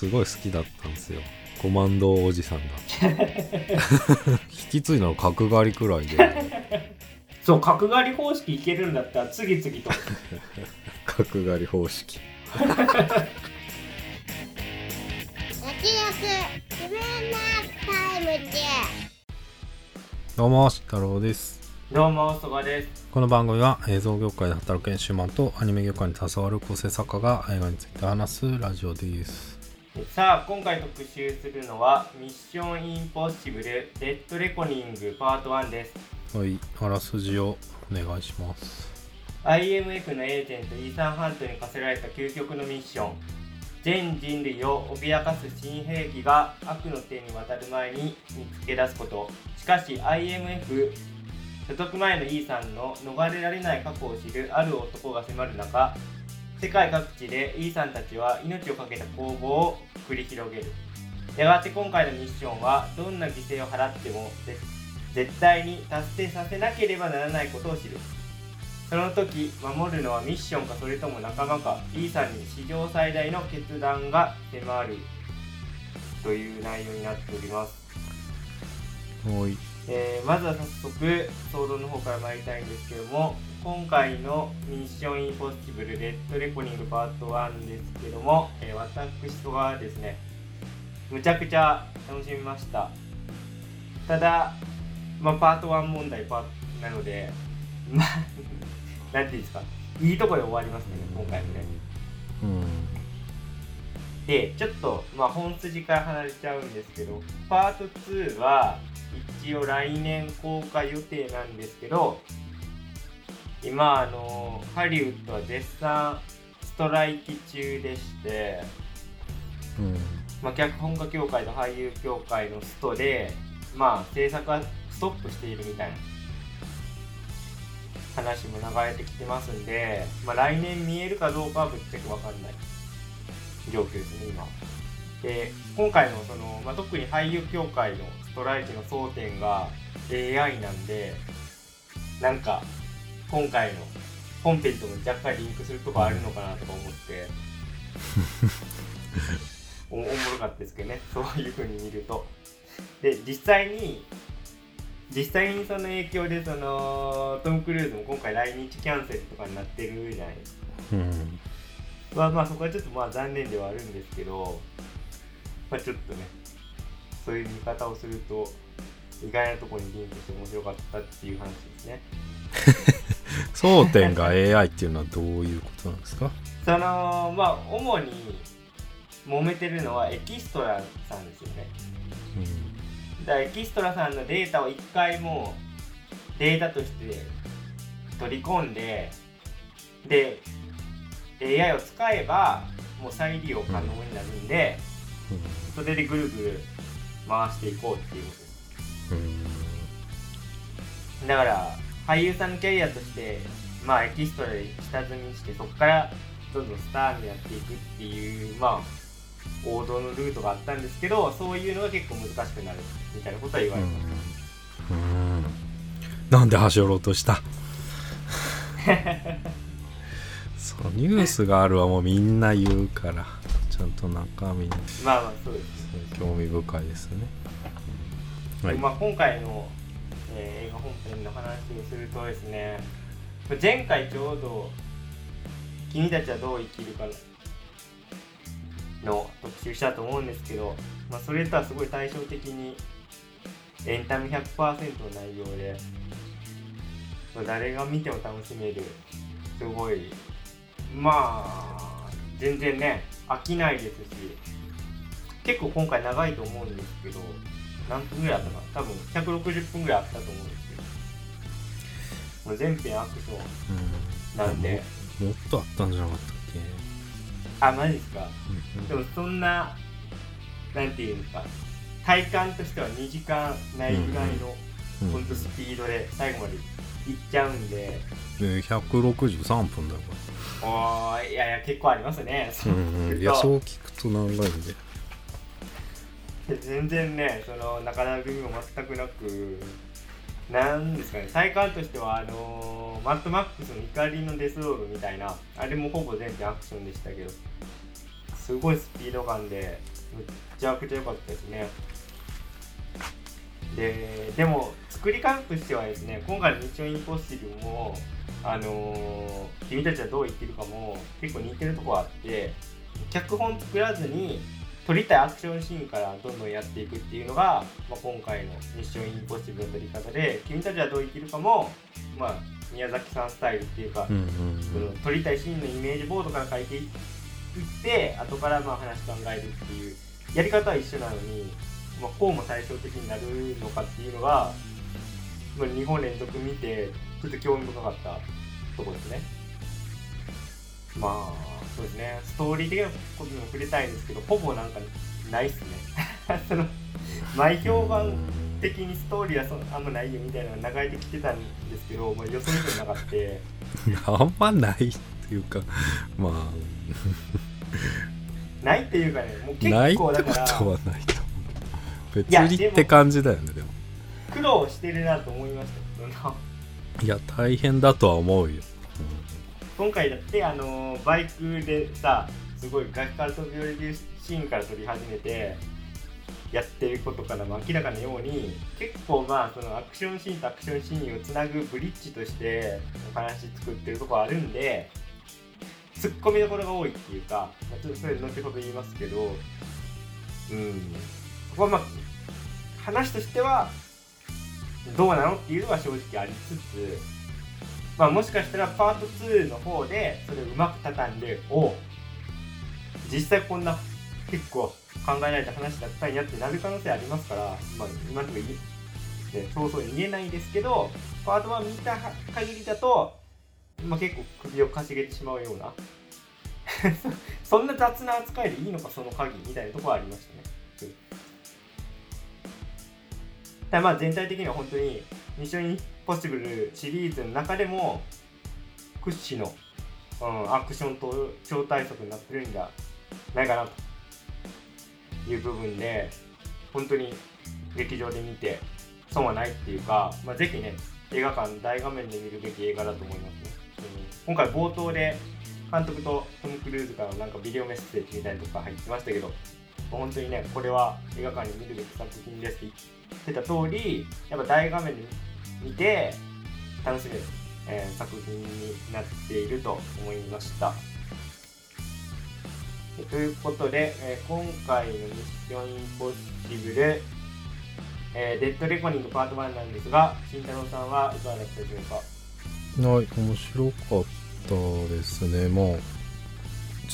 すごい好きだったんですよ。コマンドおじさんが引き継いだの角刈りくらいで。そう角刈り方式いけるんだったら次々と。角刈り方式。どうも慎太郎ですどうもそばです。この番組は映像業界で働く研修マンとアニメ業界に携わる構成作家が映画について話すラジオですさあ今回特集するのはミッションインポッシブルデッドレコニングパート1です。はいあらすじをお願いします。IMF のエージェントイーサン・ハントに課せられた究極のミッション。全人類を脅かす新兵器が悪の手に渡る前に見つけ出すこと。しかし IMF 所属前のイーサンの逃れられない過去を知るある男が迫る中世界各地でイーサンたちは命を懸けた攻防を繰り広げる。やがて今回のミッションはどんな犠牲を払っても絶絶対に達成させなければならないことを知る。その時守るのはミッションかそれとも仲間か E さんに史上最大の決断が迫る。という内容になっております、はい。えーまずは早速総論の方から参りたいんですけども今回のミッションインポッシブルレッドレコニングパート1ですけども、えー私とがですねむちゃくちゃ楽しみました。ただ、まあ、パート1問題パートなのでまあ なんていうんですかいいとこで終わりますね今回もね。うん。でちょっと、まあ、本筋から離れちゃうんですけどパート2は一応来年公開予定なんですけど今あのハリウッドは絶賛ストライキ中でして、うん。まあ、脚本家協会と俳優協会のストで、まあ、制作はストップしているみたいな話も流れてきてますんで、まあ、来年見えるかどうかはぶっちゃけ分かんない。状況ですね今で今回のその、まあ、特に俳優協会のストライキの争点が AI なんでなんか今回の本編とも若干リンクするとこあるのかなとか思って。おおもろかったですけどね。そういう風に見ると。で実際に実際にその影響でそのトム・クルーズも今回来日キャンセルとかになってるじゃない。ですかうん。まあまあそこはちょっとまあ残念ではあるんですけど、まあちょっとね、そういう見方をすると、意外なところにリンクして面白かったっていう話ですね。争点が AI っていうのはどういうことなんですか？その、まあ主に揉めてるのはエキストラさんですよね。だからエキストラさんのデータを一回もうデータとして取り込んで、で、AI を使えばもう再利用可能になるんで、それでぐるぐる回していこうっていうこと。だから俳優さんのキャリアとしてまあエキストラで下積みしてそこからどんどんスターになっていくっていうまあ王道のルートがあったんですけどそういうのが結構難しくなるみたいなことは言われてます、うん。なんで端折ろうとした？そうニュースがあるはもうみんな言うからちゃんと中身に。まあまあそうです、興味深いですね。はい。まあ、今回の、えー映画本編の話をするとですね前回ちょうど「君たちはどう生きるか」の特集したと思うんですけど、まあ、それとはすごい対照的にエンタメ100%の内容でまあ誰が見ても楽しめるすごいまあ全然ね飽きないですし結構今回長いと思うんですけど何分ぐらいあったかな？多分160分ぐらいあったと思うんですけど。全編アクションなんで？ももっとあったんじゃなかったっあマジですか？け、でもそんななんていうんですか？体感としては2時間ないぐらいの、うん。ほん。とスピードで最後までいっちゃうんで。で163分だよこおーいやいや結構ありますね。れ、うんうん、いやそう聞くと長いんで全然ねその中並びも全くなくなんですかね体感としてはあのーマッドマックスの怒りのデスロールみたいなあれもほぼ全編アクションでしたけどすごいスピード感でめっちゃくちゃ良かったですね。ででも作り感としてはですね今回の「ミッションインポッシブルも」あのー君たちはどう生きるかも結構似てるとこあって脚本作らずに撮りたいアクションシーンからどんどんやっていくっていうのが、まあ、今回の「ミッションインポッシブル」の撮り方で君たちはどう生きるかも、まあ、宮崎さんスタイルっていうか、うんうんその撮りたいシーンのイメージボードから書いていって後からまあ話考えるっていうやり方は一緒なのに、まあ、こうも対照的になるのかっていうのが、まあ、2本連続見てちょっと興味深かったところですね。まあそうですね。ストーリー的なことにも触れたいんですけどほぼなんかないっすね。その前評判的にストーリーはそあんまないよみたいなのが流れてきてたんですけど、まあ、予想以上になかった。いやあんまないっていうかまあ。ないっていうかねもう結ないってこ構だからとはないと思う。別にって感じだよねでも。苦労してるなと思いましたいや大変だとは思うよ、今回だってあのバイクでさすごい崖から飛び降りるシーンから撮り始めてやってることからも明らかなように結構まあそのアクションシーンとアクションシーンをつなぐブリッジとしてお話作ってるとこあるんでツッコミどころが多いっていうか、まあ、ちょっとそれ後ほど言いますけどうん。ここはまあ話としてはどうなのっていうのは正直ありつつまあもしかしたらパート2の方でそれをうまく畳んでお実際こんな結構考えられた話だったんやってなる可能性ありますから、まあ、今のところ言、ね、そうそう言えないですけどパート1見た限りだと、まあ、結構首をかしげてしまうような そんな雑な扱いでいいのかその鍵みたいなところはありましたね。まあ全体的には本当にミッションインポッシブルシリーズの中でも屈指の、うん、アクションと超大作になってるんじゃないかなと。いう部分で本当に劇場で見て損はないっていうか、まあ、ぜひね映画館大画面で見るべき映画だと思いますね、うん、今回冒頭で監督とトム・クルーズからなんかビデオメッセージみたいなとこが入ってましたけど本当にねこれは映画館に見るべき作品ですって言ってた通りやっぱ大画面で見て楽しめる、えー作品になっていると思いました。えということで、えー今回のミッションインポッシブル、えーデッドレコニングパート1なんですが慎太郎さんはいかがだったでしょうか？はい面白かったですね。もう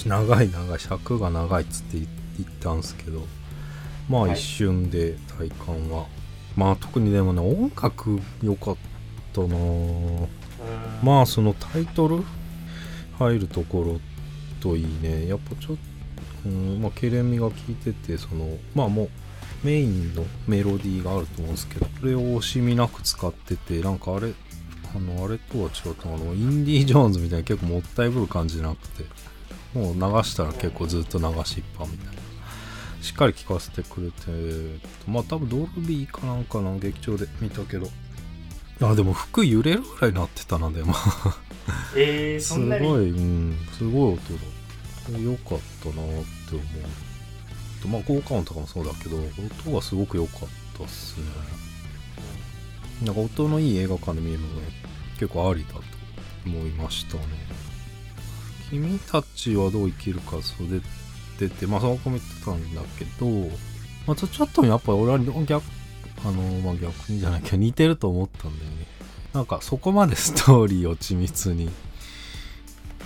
長い長い尺が長いっつって言言ったんですけどまあはい。一瞬で体感は、まあ特にでもね音楽良かったなまあそのタイトル？入るところといいね。やっぱちょっと、うん、まあケレミが効いててそのまあもうメインのメロディーがあると思うんですけどそれを惜しみなく使っててなんかあれあのあれとは違ったあのインディ・ージョーンズみたいに結構もったいぶる感じじゃなくてもう流したら結構ずっと流しっぱみたいなしっかり聴かせてくれてまあ多分ドルビーかなんかの劇場で見たけど。あでも服揺れるぐらいになってたなでも。えー、すそんなに？ごい、うん、すごい音だ良かったなって思う。とまあ効果音とかもそうだけど音がすごく良かったっすね。なんか音のいい映画館で見るのが結構ありだと思いましたね。君たちはどう生きるかそうで出てまあその子も言ってたんだけどまあちょちょっとやっぱり俺は逆あのまあ逆にじゃないけど似てると思ったんだよね。なんかそこまでストーリーを緻密に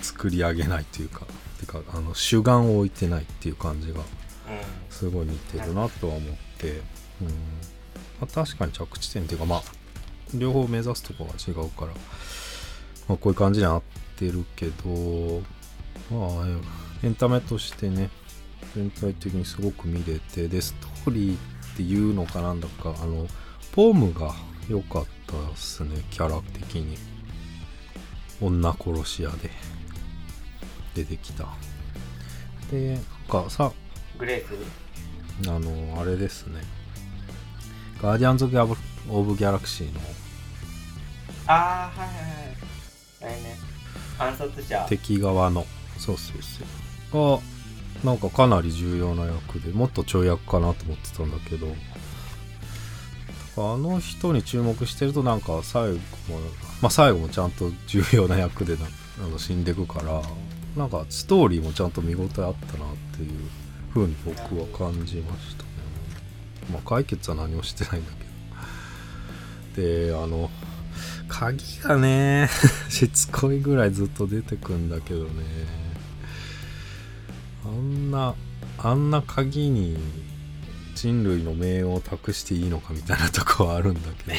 作り上げないというかてかあの主眼を置いてないっていう感じがうん。すごい似てるなとは思って、うん。まあ、確かに着地点っていうかまあ両方目指すところが違うから、まあ、こういう感じになってるけどまあエンタメとしてね全体的にすごく見れてでストーリーっていうのかなんだかあのポームが良かったっすねキャラ的に。女殺し屋で。出てきた。でなんかさグレースあの、あれですね。ガーディアンズ・オブ・オブギャラクシーの。ああはいはいはい。あれね。暗殺者。敵側の、そうそうそう。が、なんかかなり重要な役でもっとちょい役かなと思ってたんだけど。あの人に注目してるとなんか最後もまあ最後もちゃんと重要な役でなあの死んでくからなんかストーリーもちゃんと見応えあったなっていう風に僕は感じましたね。まあ解決は何もしてないんだけど。であの鍵がね しつこいぐらいずっと出てくんだけどね。あんなあんな鍵に人類の命運を託していいのかみたいなとこはあるんだけど。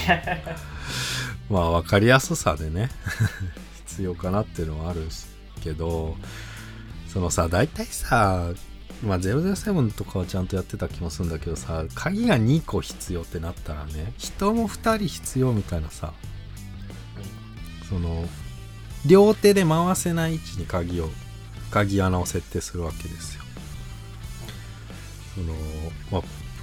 まあ分かりやすさでね。必要かなっていうのはあるけど。そのさ大体さまあ007とかはちゃんとやってた気もするんだけどさ鍵が2個必要ってなったらね人も2人必要みたいなさその両手で回せない位置に鍵を鍵穴を設定するわけですよ。そのまあ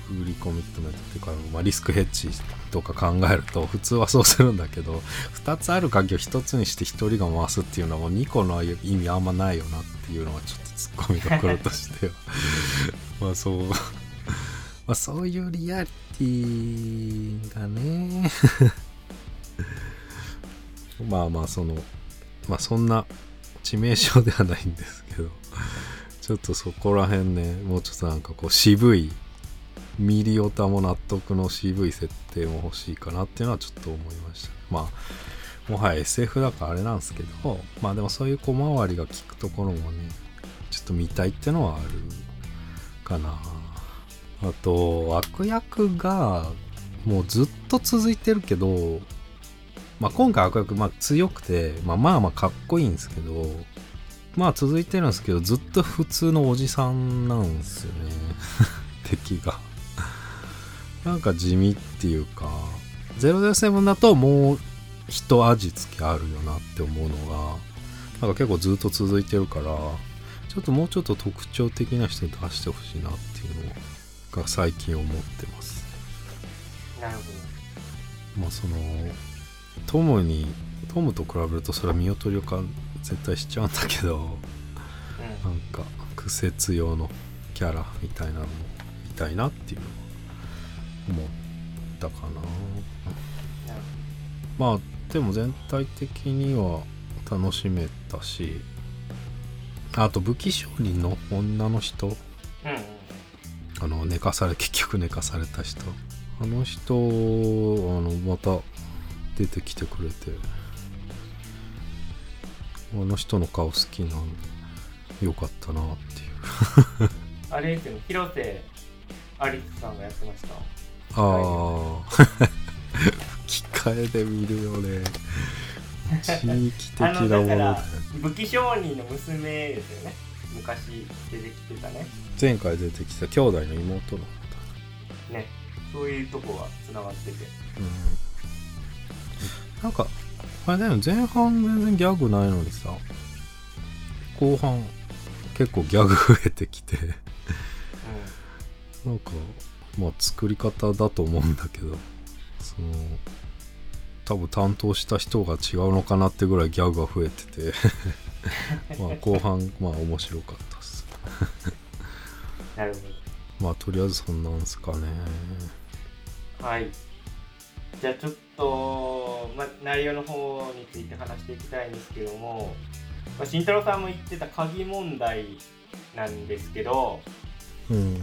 売りコミットメントっていうか、まあ、リスクヘッジとか考えると普通はそうするんだけど2つある鍵を1つにして1人が回すっていうのはもう2個の意味あんまないよなっていうのはちょっとツッコミどころとしては。まあそう。まあそういうリアリティがね。まあまあそのまあそんな致命傷ではないんですけど ちょっとそこら辺ねもうちょっとなんかこう渋いミリオタも納得の渋い設定も欲しいかなっていうのはちょっと思いました。まあもはや SF だからあれなんですけどまあでもそういう小回りが効くところもねちょっと見たいってのはあるかな。あと悪役がもうずっと続いてるけどまあ今回悪役まあ強くて、まあ、まあまあかっこいいんですけどまあ続いてるんですけどずっと普通のおじさんなんですよね。敵が。なんか地味っていうか007だともう一味付けあるよなって思うのがなんか結構ずっと続いてるからちょっともうちょっと特徴的な人出してほしいなっていうのが最近思ってます。なるほまあそのトムにトムと比べるとそれは見劣り感絶対しちゃうんだけどど、うん。なんか癖強のキャラみたいなのもいたいなっていうのは思ったかな。なるまあでも全体的には楽しめたしあと武器商人の女の人。うん。あの寝かされ結局寝かされた人。あの人あのまた出てきてくれてあの人の顔好きなんでよかったなっていう。あれですよね広瀬アリスさんがやってましたああ吹き替えで見るよね。地域的あなものだだから武器商人の娘ですよね。昔出てきてたね。前回出てきた兄弟の妹のね。そういうとこがつながってて。うんなんかあれだよね前半全然ギャグないのにさ後半結構ギャグ増えてきて。なんかまあ作り方だと思うんだけどその多分担当した人が違うのかなってぐらいギャグが増えてて。まあ後半まあ面白かったっす。うんなるほまあとりあえずそんなんすかね。どはい。じゃあちょっと、ま、内容の方について話していきたいんですけども、まあ、慎太郎さんも言ってた鍵問題なんですけどうん。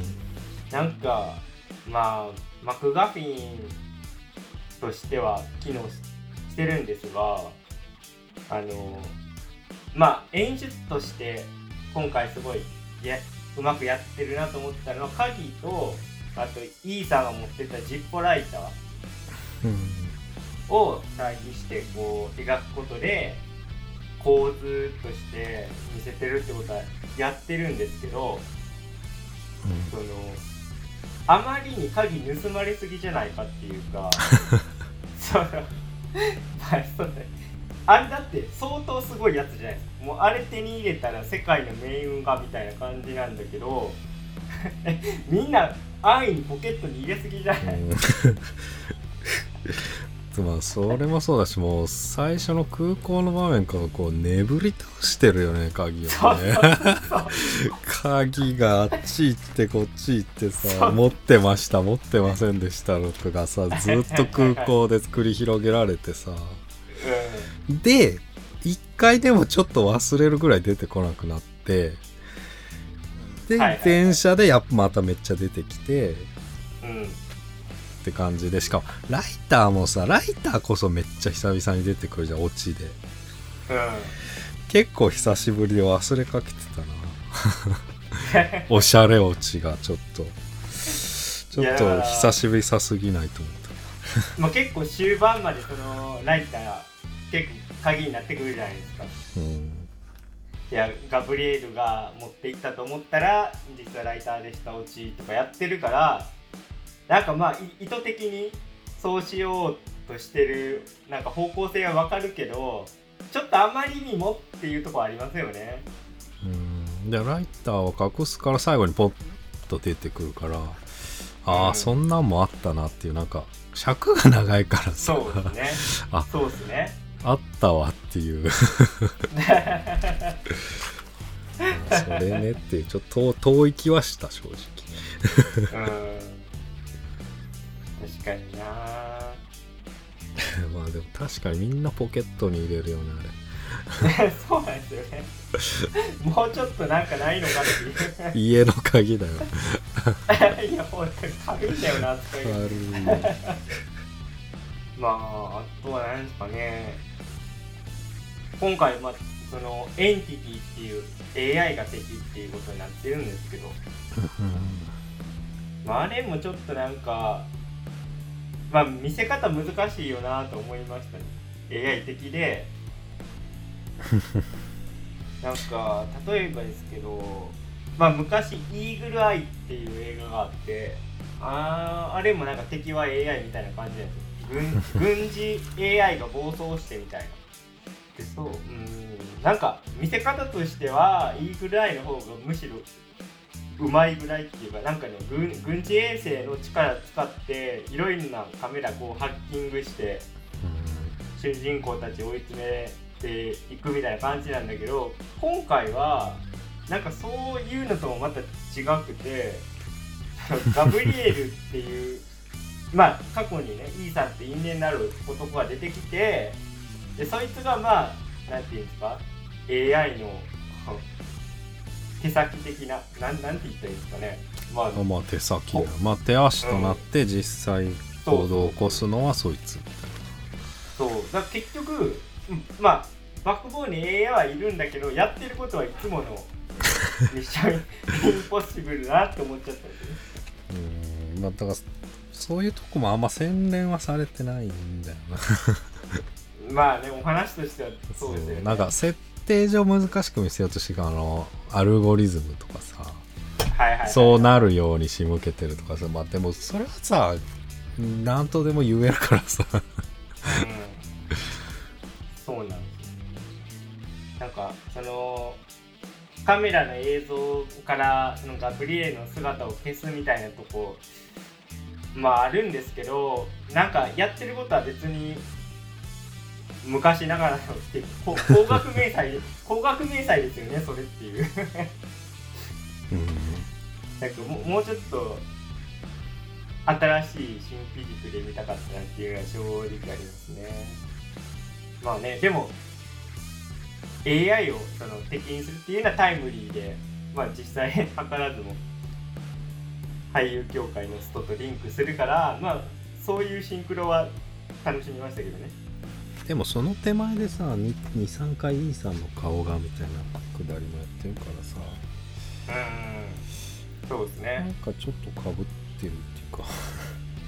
なんかまあマクガフィンとしては機能ししてるんですがあのまあ演出として今回すごいやうまくやってるなと思ったのは鍵とあとイーさんが持ってたジッポライター。うんを対比してこう描くことで構図として見せてるってことはやってるんですけどそのあまりに鍵盗まれすぎじゃないかっていうか そのまあれだって相当すごいやつじゃないですか。もうあれ手に入れたら世界の命運がみたいな感じなんだけど みんな安易にポケットに入れすぎじゃない、うん まあそれもそうだしもう最初の空港の場面からこう眠り倒してるよね鍵をね。鍵があっち行ってこっち行ってさ持ってました持ってませんでしたのとかさずっと空港で繰り広げられてさ。うで一回でもちょっと忘れるぐらい出てこなくなってで、電車でやっぱまためっちゃ出てきて。んうんって感じでしかもライターもさライターこそめっちゃ久々に出てくるじゃんオチで。うん。結構久しぶりで忘れかけてたな。おしゃれオチがちょっと。ちょっと久しぶりさすぎないと思っ まあ結構終盤までそのライター結構鍵になってくるじゃないですか。たうん。いやガブリエルが持っていったと思ったら実はライターでしたオチとかやってるからなんかまあい意図的にそうしようとしてるなんか方向性はわかるけどちょっとあまりにもっていうところありますよね。うん。でライターを隠すから最後にポッと出てくるからああ、うん。そんなんもあったなっていうなんか尺が長いからさ。そうですね。あそうですね。あったわっていう。それねっていうちょっと遠遠い気はした正直。うん確かにな。まあでも確かにみんなポケットに入れるよね そうなんですよね。もうちょっとなんかないのかっていう。あれ家の鍵だよ。いや、本当に軽いんだよな、扱いが。軽い。まあ、あとは何ですかね。今回、まあ、その、エンティティっていう AI が敵っていうことになってるんですけど、まあ、あれもちょっとなんか、まあ、見せ方難しいよなと思いましたね。AI 的で。なんか、例えばですけど、まあ、昔「イーグルアイ」っていう映画があってあーあれもなんか敵は AI みたいな感じなんですよ軍 軍事 AI が暴走してみたいなでそううんなんか見せ方としてはイーグルアイの方がむしろうまいぐらいっていうかなんかね軍軍事衛星の力使っていろいろなカメラこうハッキングして主人公たち追い詰めていくみたいな感じなんだけど今回はなんかそういうのともまた違くてガブリエルっていうまあ過去にねイーサンって因縁なる男が出てきてでそいつがまあなんていうんですか AI の手先的ななんなんて言ったらいいんですかね。まああまあ手先だよ。まあ手足となって実際行動を起こすのはそいつみたいそう。だ結局うんまあバックボーンに AI はいるんだけどやってることはいつものミッション。インポッシブルだなって思っちゃったんですよねなうん。まあだからそういうとこもあんま洗練はされてないんだよな。まあねお話としてはそうですよね。なんか設定上難しく見せようとしてあのアルゴリズムとかさはいはいはい、そうなるように仕向けてるとかさまあでもそれはさ何とでも言えるからさうんそうなんですなんかそのカメラの映像からそのガブリエの姿を消すみたいなとこまああるんですけどなんかやってることは別に昔ながらのってこ高額明細高額明細ですよねそれっていう。なんかもうもうちょっと新しい新フィジクで見たかったなっていうのは正直ありますね。まあねでも AI をその敵にするっていうのはタイムリーでまあ実際 図らずも俳優協会のストとリンクするからまあそういうシンクロは楽しみましたけどねでもその手前でさ23回イーさんの顔がみたいなくだりもやってるからさ。うん。そうですなんねかちょっとかぶってるっていうか。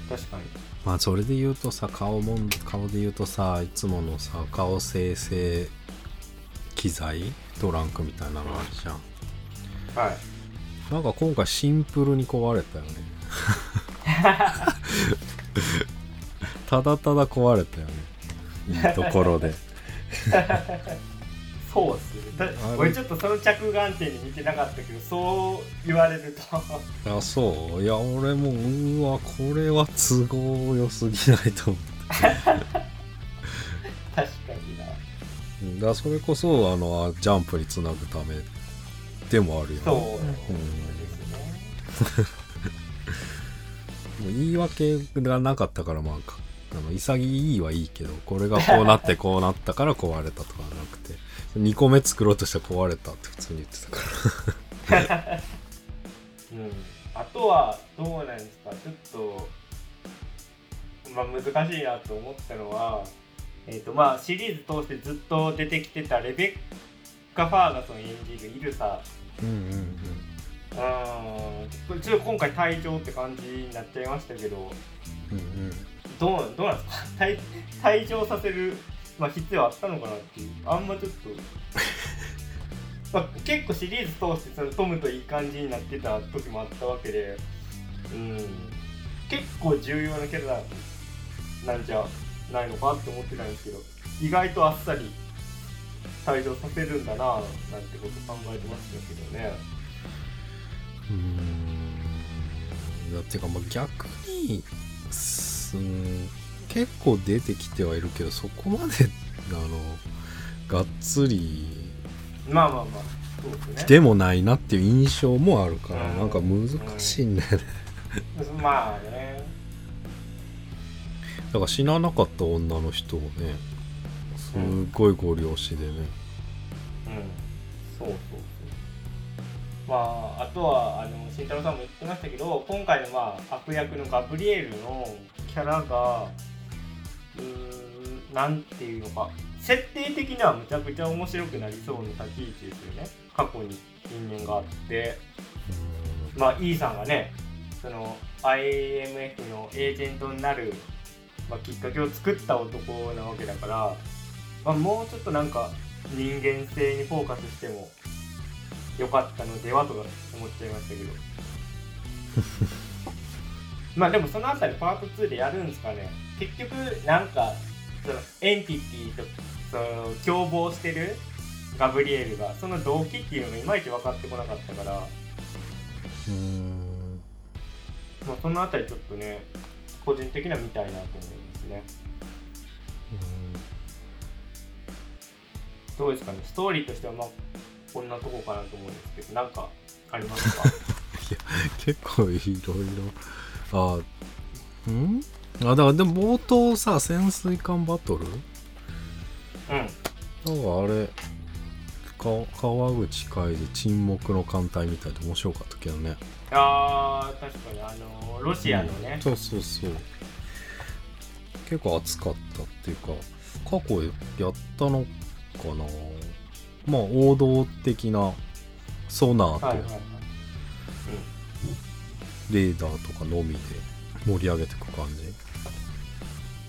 確かに。まあそれで言うとさ顔もん顔で言うとさいつものさ顔生成機材トランクみたいなのあるじゃん。はい。なんか今回シンプルに壊れたよね。ただただ壊れたよねいいところで。そうっす俺ちょっとその着眼点に見てなかったけどそう言われると。あそう？いや俺もうわこれは都合良すぎないと思って。確かにな。うんだそれこそあのあジャンプにつなぐためでもあるよね。そううんですね。もう言い訳がなかったからまあかあの潔いはいいけどこれがこうなってこうなったから壊れたとかなくて2個目作ろうとしたら壊れたって普通に言ってたから。うん。あとはどうなんですか？ちょっとまあ難しいなと思ったのはえっ、とまあシリーズ通してずっと出てきてたレベッカ・ファーガソン演じるイルサ。うんうんうんうん。これちょっと今回退場って感じになっちゃいましたけど。うんうんどうどうなんですか？退退場させる、まあ、必要あったのかなっていう。あんまちょっと、まあ、結構シリーズ通してそのトムといい感じになってた時もあったわけで。うん。結構重要なキャラなんじゃないのかって思ってたんですけど。意外とあっさり退場させるんだななんてこと考えてましたけどね。うん。だってかまあ逆にすん。結構出てきてはいるけどそこまで あのがっつりまあまあまあそうですね。でもないなっていう印象もあるから、うん。なんか難しいんだよね、まあね。だから死ななかった女の人をねすっごいご利用しでね、うん。そうそうまああとはあの慎太郎さんも言ってましたけど今回のまあ悪役のガブリエルのキャラがうーんなんていうのか設定的にはむちゃくちゃ面白くなりそうな立ち位置ですよね。過去に因縁があって。まあ E さんがねその IMF のエージェントになる、まあ、きっかけを作った男なわけだから、まあ、もうちょっとなんか人間性にフォーカスしてもよかったのではとか思っちゃいましたけど。まあでもそのあたりパート2でやるんですかね。結局なんかそのエンティティとその共謀してるガブリエルがその動機っていうのがいまいち分かってこなかったから。うーん。まあ、そのあたりちょっとね個人的には見たいなと思いますね。どうですかね。ストーリーとしてはまあこんなとこかなと思うんですけどなんかありますか？結構いろいろ。あん？あだからでも冒頭さ潜水艦バトル？うん。なんかあれか川口海で沈黙の艦隊みたいで面白かったけどね。あー確かにあのロシアのね、そうそうそう。結構熱かったっていうか過去やったのかな？まあ王道的なソナーとレーダーとかのみで盛り上げていく感じ？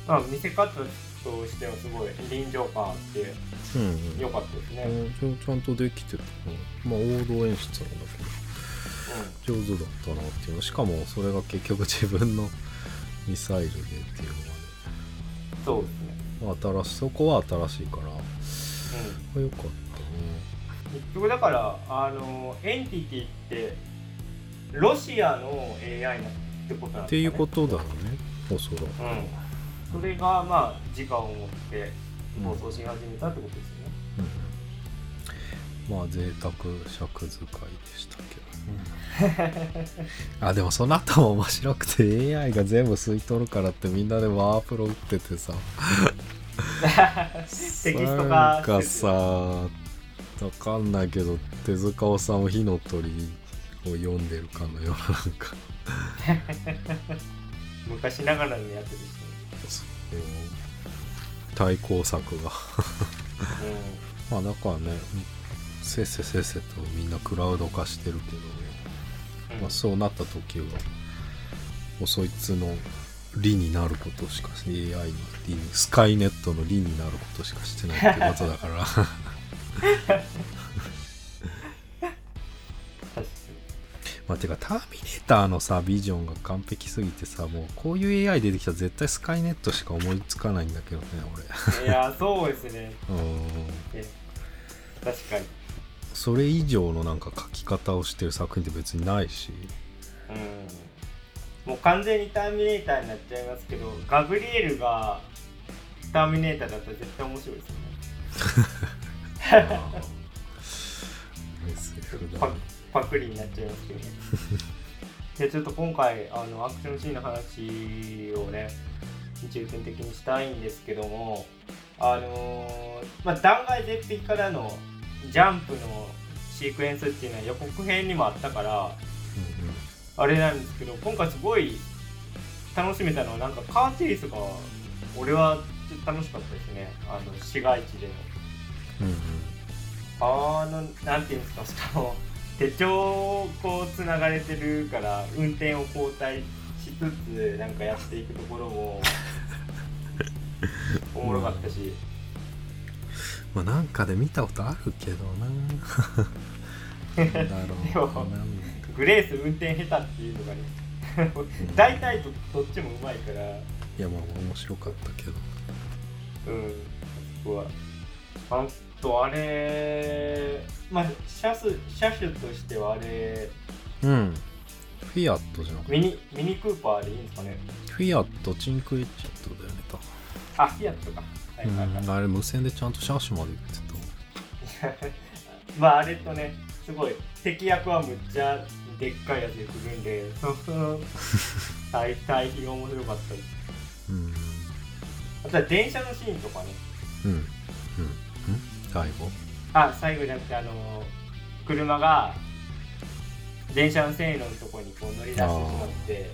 まあ見せ方としてはすごい臨場感あってうん、うん良かったですね、うんうん。ちゃんとできてたまあ王道演出なんだけど上手だったなっていう。のしかもそれが結局自分のミサイルでっていうそうですね、のがね、まあ、新しそこは新しいから。うん、よかった。ね結局だからあのエンティティってロシアの AI なってことなんですかね。っていうことだよねおそらく、うん、それがまあ時間を持って放送し始めたってことですよね、うん。まあ贅沢尺使いでしたけどね。あでもその後も面白くて AI が全部吸い取るからってみんなでワープロ打っててさ。テキストなんか化してさわかんないけど手塚治虫火の鳥を読んでるかのようななんか。昔ながらのやつですね、対抗策が。まあだからねせっせせっせとみんなクラウド化してるけどね、うん。まあ、そうなった時はもうそいつの利になることしか AI の利にスカイネットの利になることしかしてないってことだからまあてかターミネーターのさビジョンが完璧すぎてさもうこういう AI 出てきたら絶対スカイネットしか思いつかないんだけどねいやそうですね。俺 うん。え確かに。それ以上のなんか書き方をしてる作品って別にないし。うん。もう完全にターミネーターになっちゃいますけどガブリエルがターミネーターだったら絶対面白いですよね パクリになっちゃいますけどね。でちょっと今回あのアクションシーンの話をね重点的にしたいんですけどもあのーまあ、断崖絶壁からのジャンプのシークエンスっていうのは予告編にもあったからあれなんですけど今回すごい楽しめたのはなんかカーチェイスが俺はちょっと楽しかったですね。あの市街地での。あのなんていうんですかしかも手帳こうつながれてるから運転を交代しつつなんかやっていくところも おもろかったし、まあなんかで見たことあるけどな。なんだろでもうグレース運転下手っていうのがね大体どどっちもうまいから。いやまあ面白かったけど。うん。そこはあとあれまあ車種車種としてはあれうん。フィアットじゃなくて？ミニミニクーパーでいいんですかね？フィアットチンクエッジェットだよねあフィアットか。はいはいはい、うん。あれ無線でちゃんと車種まで言って まああれとねすごい敵役はむっちゃでっかいやつで来るんでその対対比が面白かったりたうん。あとは電車のシーンとかね。うんうん。うん最後あ最後じゃなくてあの車が電車の線路のとこにこう乗り出してしまって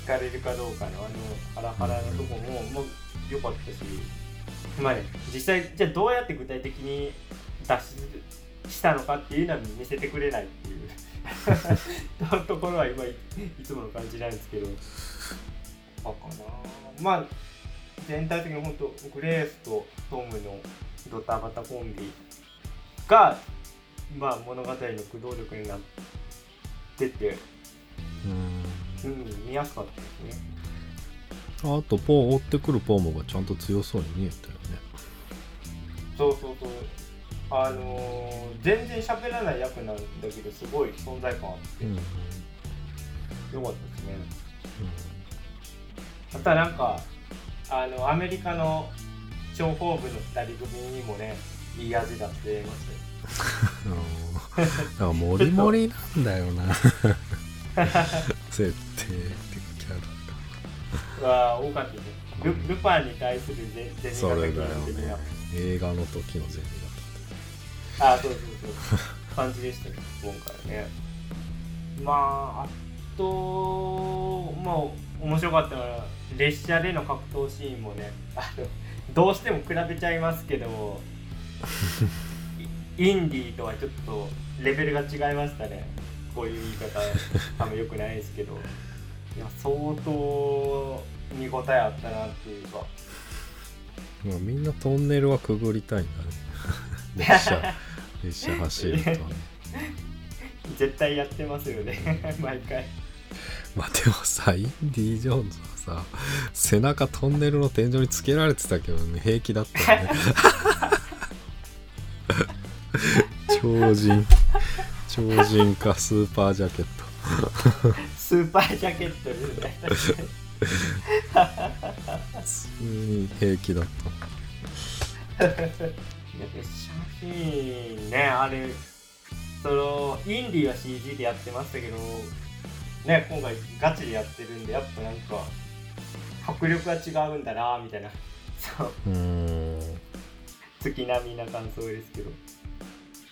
引かれるかどうかのあのハラハラのとこももう良かったしまあね実際じゃあどうやって具体的に脱出したのかっていうのは見せてくれないっていう ところは今いいつもの感じなんですけどあかな。まあ全体的に本当グレースとトムのドタバタコンビが、まあ、物語の駆動力になってて、うんうん、見やすかったですね。あとポー追ってくるポーモがちゃんと強そうに見えたよねそうそうそう。あのー全然喋らない役なんだけど、すごい存在感あって、うんうんよかったですね。あとはなんか、あの、アメリカの諜報部の2人組にもね、いい味出してましたよ。うん だからモリモリなんだよな。設定ってキャラわあ、多かったね。ルルパンに対するゼゼニそれだよね。映画の時のゼミあそうそうそう。感じでしたね今回ね。まああとまあ面白かったのは列車での格闘シーンもねあのどうしても比べちゃいますけどイ インディーとはちょっとレベルが違いましたね。こういう言い方多分良くないですけど。いや相当見応えあったなっていうか。まあみんなトンネルはくぐりたいんだね。列車列車走るとね。絶対やってますよね毎回。まあでもさインディ・ジョーンズはさ背中トンネルの天井につけられてたけどね平気だったよね。超人。超人かスーパージャケット。スーパージャケットですね。普通に平気だった。いや写真ねあれそのインディーは CG でやってましたけどね今回ガチでやってるんでやっぱなんか迫力が違うんだなみたいな。そう。月並みな感想ですけど。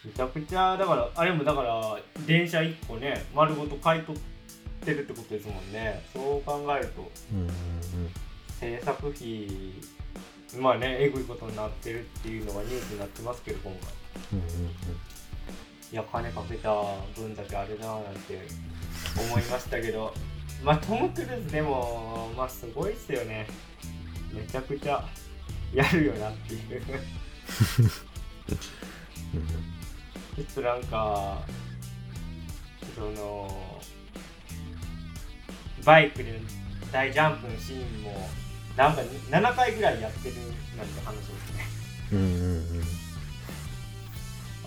めちゃくちゃだからあれもだから電車1個ね丸ごと買い取ってるってことですもんね。そう考えると。制作費まあねえぐいことになってるっていうのがニュースになってますけど今回。いや金かけた分だけあれだなんて思いましたけどまあトム・クルーズでもまあすごいっすよね。めちゃくちゃやるよなっていう。うん。ちょっとなんかそのバイクで大ジャンプのシーンもなんか7回ぐらいやってるなんて話ですね。うんうん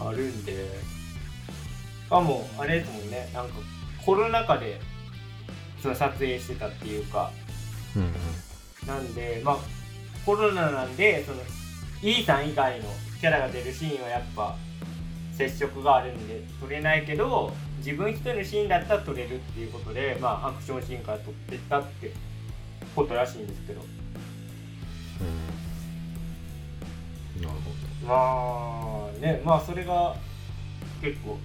うん。あるんで。しかもあれですもんね。なんかコロナ禍でその撮影してたっていうか。うんうん。なんでまあコロナなんでその E さん以外のキャラが出るシーンはやっぱ接触があるんで撮れないけど自分一人のシーンだったら撮れるっていうことでまあアクションシーンから撮ってったってことらしいんですけど。うん。なるほまあねまあそれが結構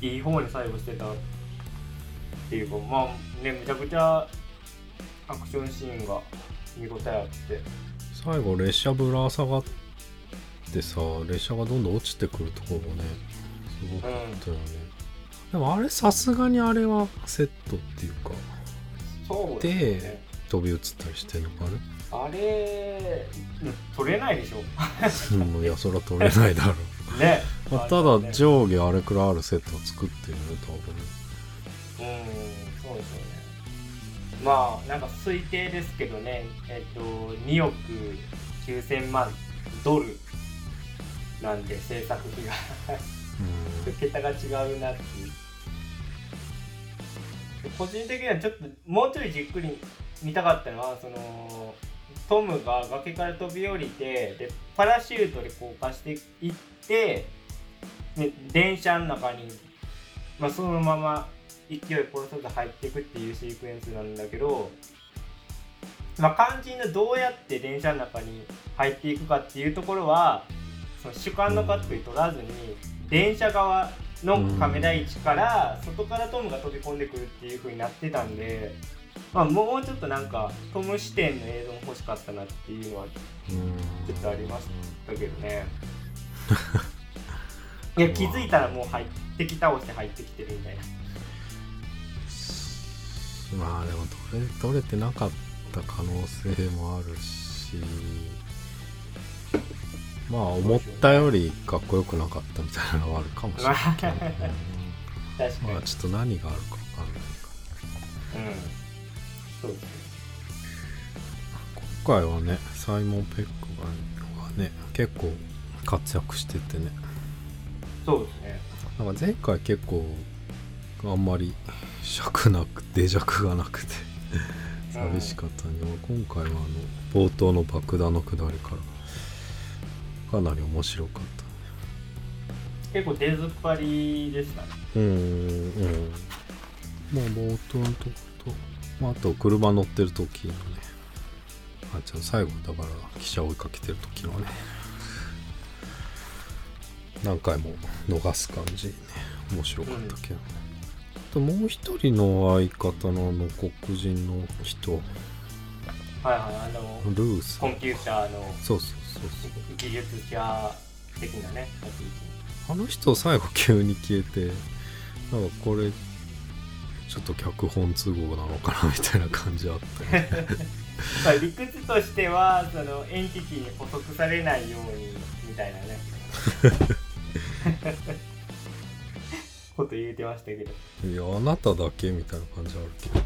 いい方に最後してたっていうかまあねめちゃくちゃアクションシーンが見応えあって。ど最後列車ぶら下がってさ列車がどんどん落ちてくるところもねすごかったよね、でもあれさすがにあれはセットっていうかそうですね。飛び移ったりしてんのかねあれうん取れないでしょ。うんいやそりゃ取れないだろう。ね。まあ、ただ上下あれくらいあるセットを作ってるよね多分うんそうですよね。まあなんか推定ですけどね。えっと2億9000万ドルなんで制作費が。うん。桁が違うなっていう。個人的にはちょっともうちょいじっくり見たかったのはそのトムが崖から飛び降りてでパラシュートで降下していってで電車の中に、まあ、そのまま勢い殺さず入っていくっていうシークエンスなんだけど、まあ、肝心のどうやって電車の中に入っていくかっていうところはその主観のカットに取らずに電車側のカメラ位置から外からトムが飛び込んでくるっていう風になってたんで、まあ、もうちょっとなんかトム視点の映像も欲しかったなっていうのはうん。ちょっとありましたけどね。いや気づいたらもう入ってき倒して入ってきてるみたいなまあでも取れ取れてなかった可能性もあるしまあ思ったよりかっこよくなかったみたいなのはあるかもしれないけど、確かに、うんまあちょっと何があるか分かんないかうん。そうですね。今回はねサイモン・ペックがね結構活躍しててね。そうですね。なんか前回結構あんまり尺なく脆弱がなくて 寂しかったんで、今回はあの冒頭の爆弾の下りからかなり面白かった結構出ずっぱりでしたね。うんうん。まあ冒頭のとこと、まあ、あと車乗ってる時のね。あじゃあ最後だから汽車追いかけてる時のね。何回も逃す感じ。ね面白かったけどね、あともう一人の相方のあの黒人の人。はいはいあのルース。コンピューターのそうそうそう技術者的なねあの人最後急に消えてなんかこれちょっと脚本都合なのかなみたいな感じあったよねまあ理屈としてはそのエンティティに捕捉されないようにみたいなね こと言うてましたけど。いやあなただけみたいな感じあるけど。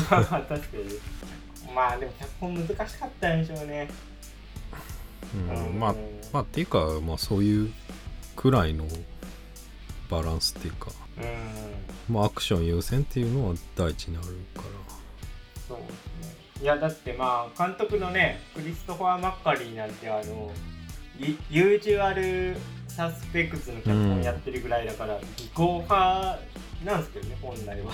確かにまあでも脚本難しかったんでしょうね。うん、まあまあっていうかまあそういうくらいのバランスっていうか。うん。まあアクション優先っていうのは第一にあるから。そうですね。いやだってまあ監督のねクリストファー・マッカリーなんてあのユユージュアル・サスペクツの脚本やってるぐらいだから、技巧派なんですけどね本来は。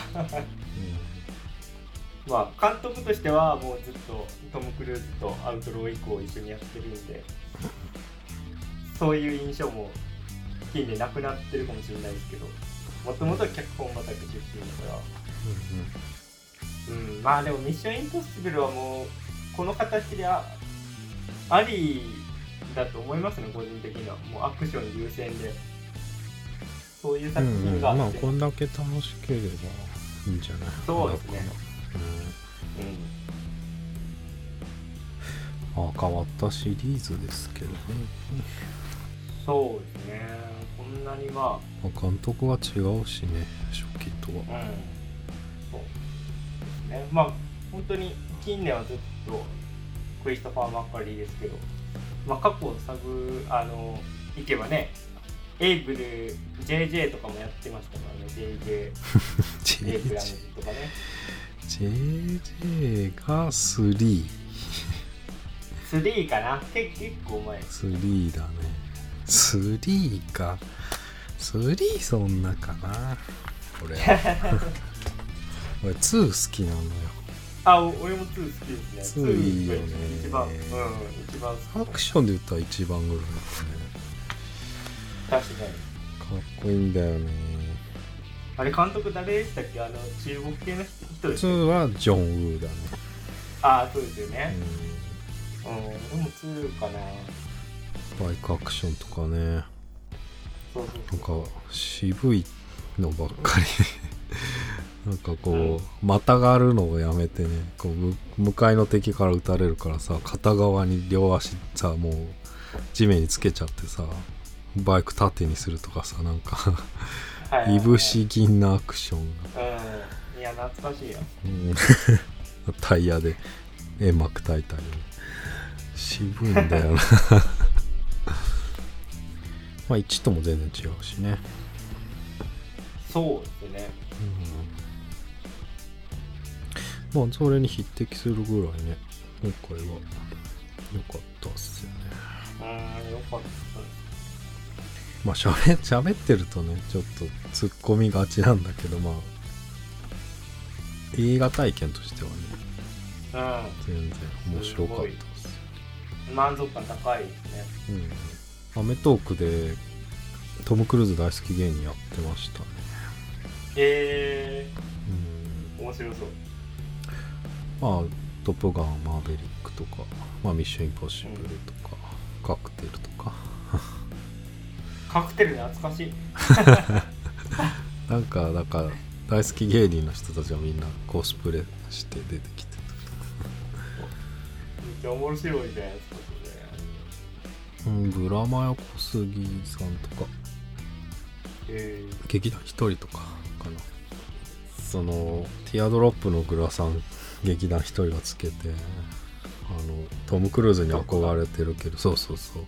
まあ監督としてはもうずっとトム・クルーズとアウトロー以降一緒にやってるんでそういう印象も近年なくなってるかもしれないですけどもともと脚本畑出身だから。うん、まあでも「ミッションインポッシブル」はもうこの形であありだと思いますね個人的には。もうアクション優先で。そういう作うんうんうん。品があって、まあこんだけ楽しければいいんじゃない？そうですね。うん、あ変わったシリーズですけどね、うん、そうですね。こんなにままあ、監督は違うしね初期とは。あうん。そうですね。まあ本当に近年はずっとクリストファー・マッカリーですけど、まあ、過去を探あのいけばねエイブル JJ とかもやってましたからね JJ エイブラムとかね。JJ が3 3かな？け結構前。3だね。3か。3そんなかな俺俺2好きなのよあお俺も2好きですね。2いいよね。一番うん一番好き。アクションで言ったら一番ぐらいだね。確かに。かっこいいんだよね。あれ監督誰でしたっけ？あの中国系の人です2はジョン・ウーだね、ああそうですようねん。うん、でも2かな。バイクアクションとかね。そうそう。なんか渋いのばっかりなんかこう、またがるのをやめてねこうむ向かいの敵から撃たれるからさ片側に両足さもう地面につけちゃってさバイク縦にするとかさなんかはいぶし銀なアクションが、うん。いや懐かしいよ。うん。タイヤで煙幕焚いたり渋いんだよな。まあ1とも全然違うしね。そうですねまあそれに匹敵するぐらいね。今回は。良かったっすよね。うんよかった。まあしゃべ喋ってるとねちょっと突っ込みがちなんだけどまあ映画体験としてはね全然面白かったですうん満足感高いですね。うん。アメトークでトム・クルーズ大好き芸人やってましたね。えうん。ー、面白そうまあ「トップガン」「マーベリック」とか「まあ、ミッション・インポッシブル」とか、カクテル」とか。カクテル懐かしい。なんかだから大好き芸人の人たちはみんなコスプレして出てきてめっちゃ面白いじゃないですかたうんブラマヨ小杉さんとか。それえ劇団一人とかかな。そのティアドロップのグラさん劇団一人がつけてあのトム・クルーズに憧れてるけどそうそうそう。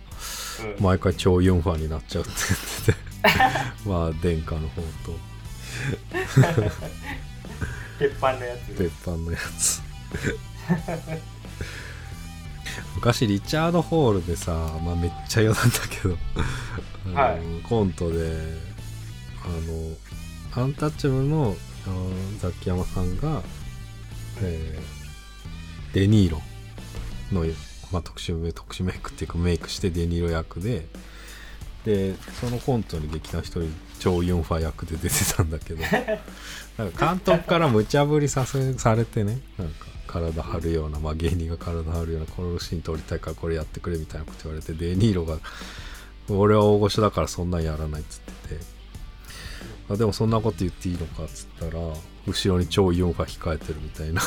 ーうん。毎回超4ファンになっちゃうって言ってて。まあ殿下の方と。鉄板のやつ。鉄板のやつ。昔リチャード・ホールでさ、まあ、めっちゃ嫌なんだけど。あの、はいコントであのアンタッチャブルのザキヤマさんが、えーデニーロの、まあ、特殊メ特殊メイクっていうかメイクしてデニーロ役ででそのコントに劇団一人超ユンファ役で出てたんだけど なんか監督から無茶ぶりさせされてねなんか体張るような、まあ、芸人が体張るようなこのシーン撮りたいからこれやってくれみたいなこと言われてデニーロが「俺は大御所だからそんなんやらない」っつっててあでもそんなこと言っていいのかっつったら後ろに超4ファ控えてるみたいな。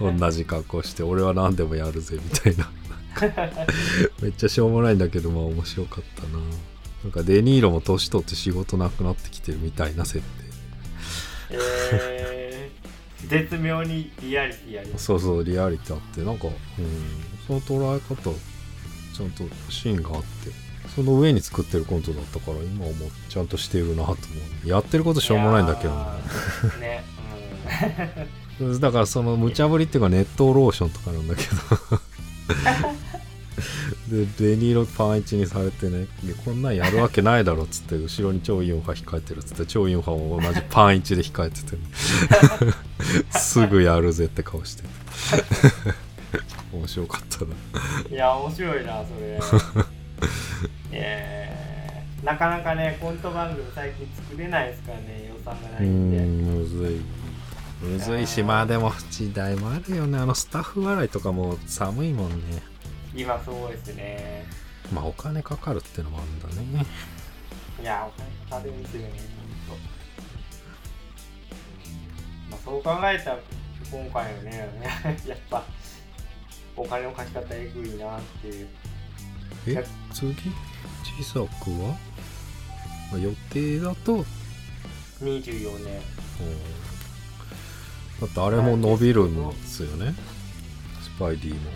同じ格好して俺は何でもやるぜみたいな。めっちゃしょうもないんだけどまあ面白かったな。なんかデニーロも年取って仕事なくなってきてるみたいな設定。えー、絶妙にリアリティありそうそうリアリティあってなんか、うん、その捉え方ちゃんとシーンがあってその上に作ってるコントだったから今思うちゃんとしてるなと思う。やってることしょうもないんだけどね。だからその無茶ぶりっていうか熱湯ローションとかなんだけど。でデニーロパンイチにされてねでこんなんやるわけないだろっつって後ろに超インファ控えてるっつって超インファも同じパンイチで控えてて、ね、すぐやるぜって顔してて。面白かったな。いや面白いなそれ えー、なかなかねコント番組最近作れないですからね予算がなういんで。んむずい。むずいしまあでも時代もあるよね。あのスタッフ笑いとかも寒いもんね。今そうですね。まあお金かかるってのもあるんだね。いやお金かかるんですよねほんと。まあそう考えたら今回のね やっぱお金の貸し方えぐいなっていうえ？次？小さくは？まあ予定だと、うん24年。だってあれも伸びるんですよね。スパイディも。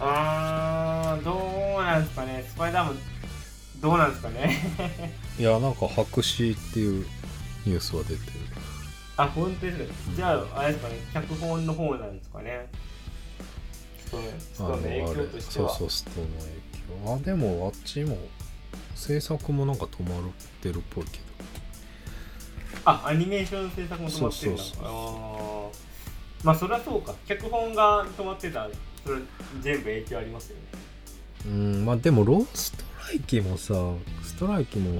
あーどうなんですかね。スパイダーマンどうなんですかね。いやなんか白紙っていうニュースは出てる。あ本当ですか。じゃああれですかね。脚本の方なんですかね。ストーンの影響としては。そうそうストーンの影響あでもあっちも制作もなんか止まってるっぽいけあアニメーションの制作も止まってるんだ。そうそうそうあー。まあそりゃそうか。脚本が止まってたらそれ全部影響ありますよね。どうんまあでもローストライキもさストライキもうん。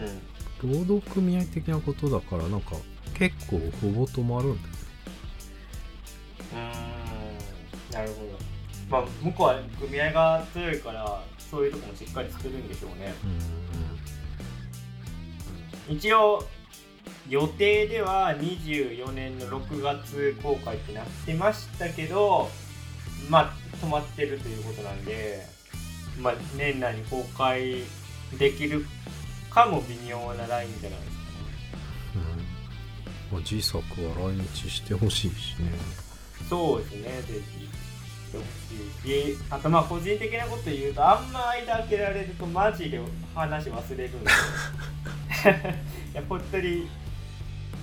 労働組合的なことだからなんか結構ほぼ止まるんだよね。うーん。なるほど。まあ向こうは組合が強いからそういうとこもしっかり作るんでしょうね。一応予定では24年の6月公開ってなってましたけどまあ止まってるということなんでまあ年内に公開できるかも微妙なラインじゃないですかね。うん。うんまあ、G 作は来日してほしいしね。そうですねぜひしあとまあ個人的なこと言うとあんま間開けられるとマジで話忘れるんで。いや本当に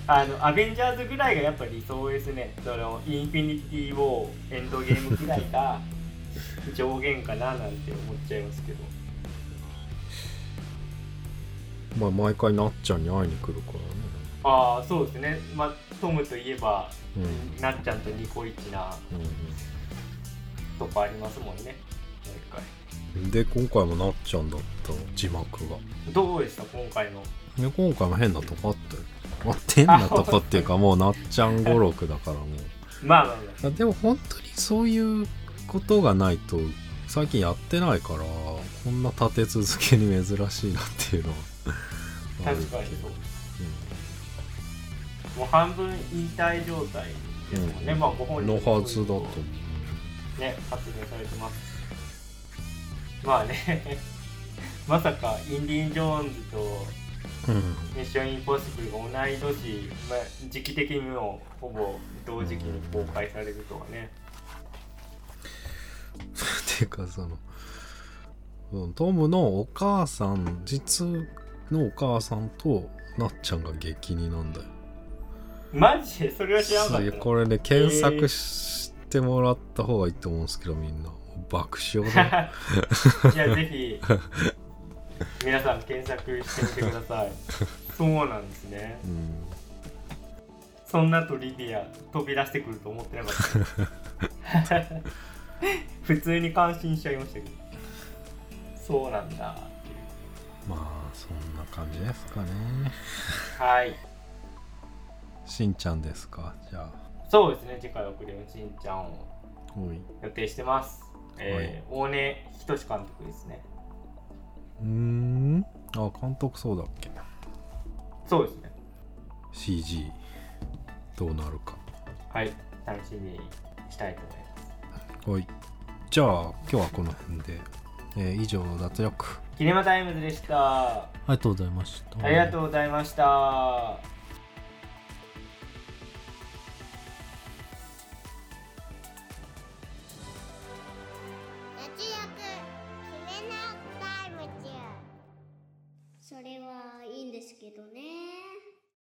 あのアベンジャーズぐらいがやっぱ理想ですね。そのインフィニティ・ウォーエンドゲームぐらいが 上限かななんて思っちゃいますけど。まあ毎回なっちゃんに会いに来るからね。ああそうですね。まあトムといえば、うん。なっちゃんとニコイチなうんうんとこありますもんね。毎回。で今回もなっちゃんだった字幕が。どうでした？今回の。で今回も変なとこあったよ。あ変なとこっていうかもうなっちゃん語録だからもう。まあまあまあ。あでも本当にそういうことがないと最近やってないからこんな立て続けに珍しいなっていうのは。確かにそう。うもう半分引退状態ですもんね、うん。まあご本人んのはずだと思ね発言されてます。まあね まさかインディ・ジョーンズとミッション・インポッシブルが同い年、まあ、時期的にもほぼ同時期に公開されるとはね、ていうかそのうんトムのお母さん実のお母さんとなっちゃんが激似なんだよ。マジで？それは知らなかったなこれね検索してもらった方がいいと思うんですけどみんな。爆笑だ いやぜひ皆さん検索してみてください。そうなんですね。うん。そんなトリビア飛び出してくると思ってなかった。普通に感心しちゃいましたけど。そうなんだっていう。まあそんな感じですかね。はい。しんちゃんですか？じゃそうですね次回送りのしんちゃんを予定してます。えー大根仁監督ですね。うーん。あ監督そうだっけ。そうですね。CG どうなるか。はい。楽しみにしたいと思います。はい。じゃあ今日はこの辺で、えー以上脱力。キネマタイムズでした。ありがとうございました。ありがとうございましたけどね。